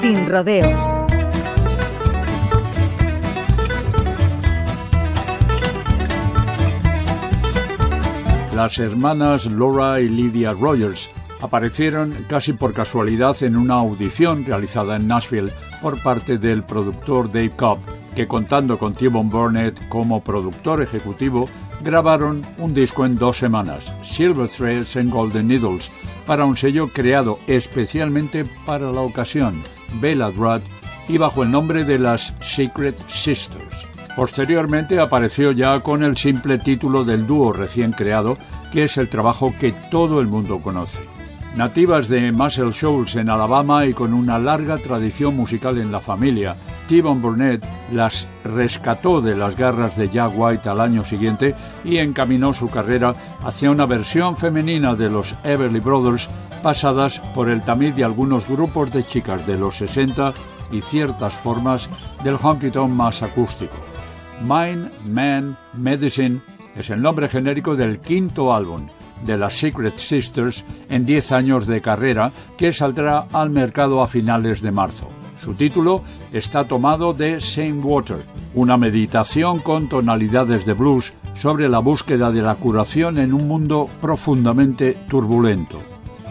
Sin rodeos. Las hermanas Laura y Lydia Rogers aparecieron casi por casualidad en una audición realizada en Nashville por parte del productor Dave Cobb, que contando con T-Bone Burnett como productor ejecutivo, grabaron un disco en dos semanas, Silver Threads and Golden Needles, para un sello creado especialmente para la ocasión, Bella Drudd, y bajo el nombre de las Secret Sisters. Posteriormente apareció ya con el simple título del dúo recién creado, que es el trabajo que todo el mundo conoce. Nativas de Muscle Shoals en Alabama y con una larga tradición musical en la familia, T-Bone Burnett las rescató de las garras de Jack White al año siguiente y encaminó su carrera hacia una versión femenina de los Everly Brothers pasadas por el tamiz de algunos grupos de chicas de los 60 y ciertas formas del honky tonk más acústico. Mind, Man, Medicine es el nombre genérico del quinto álbum, de las Secret Sisters en 10 años de carrera que saldrá al mercado a finales de marzo. Su título está tomado de Same Water, una meditación con tonalidades de blues sobre la búsqueda de la curación en un mundo profundamente turbulento.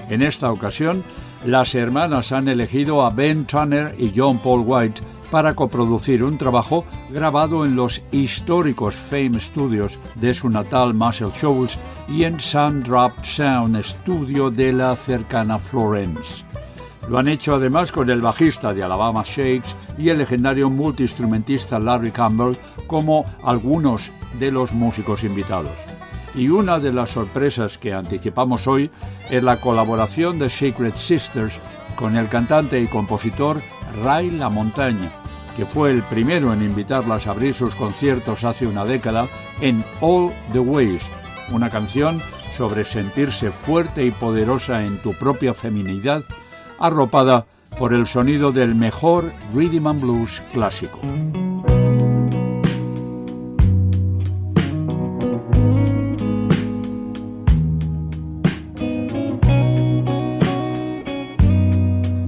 En esta ocasión, las hermanas han elegido a Ben Turner y John Paul White para coproducir un trabajo grabado en los históricos Fame Studios de su natal Muscle Shoals y en Sun Drop Sound Studio de la cercana Florence. Lo han hecho además con el bajista de Alabama Shakes y el legendario multiinstrumentista Larry Campbell como algunos de los músicos invitados. Y una de las sorpresas que anticipamos hoy es la colaboración de Secret Sisters con el cantante y compositor Ray La Montaña, que fue el primero en invitarlas a abrir sus conciertos hace una década en All the Ways, una canción sobre sentirse fuerte y poderosa en tu propia feminidad, arropada por el sonido del mejor rhythm and blues clásico.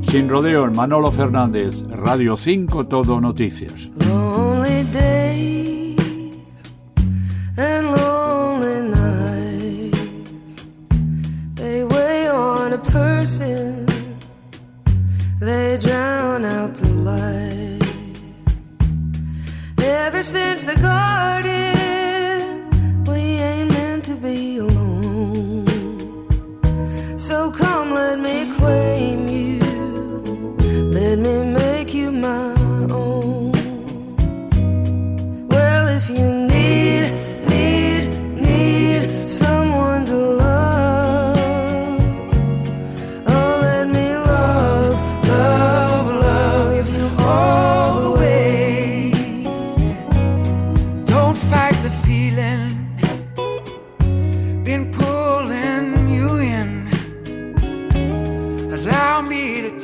Sin rodeo, Manolo Fernández, Radio 5 Todo Noticias. Lonely days and lonely nights, they weigh on a person, they drown out the light. Ever since the garden,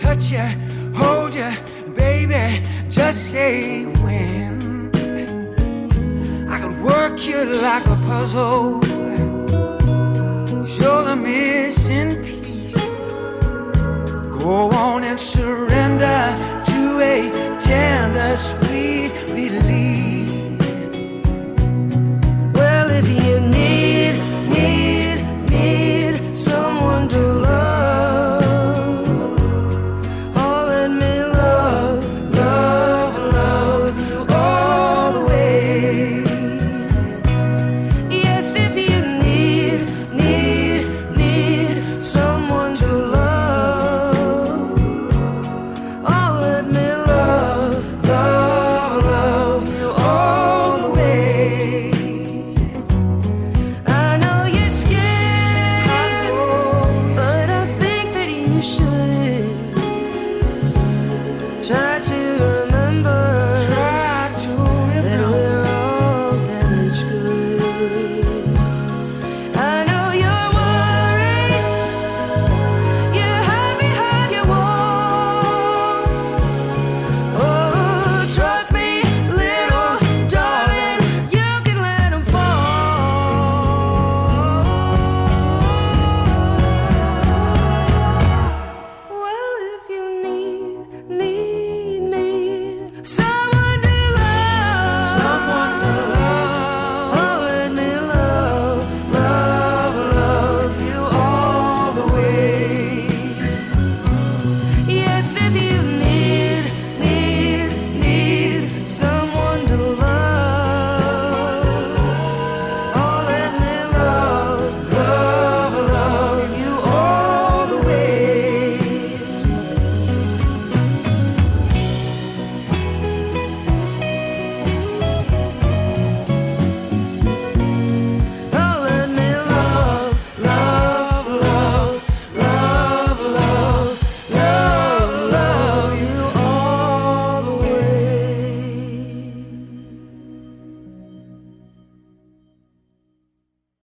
touch you, hold you, baby. Just say when. I could work you like a puzzle.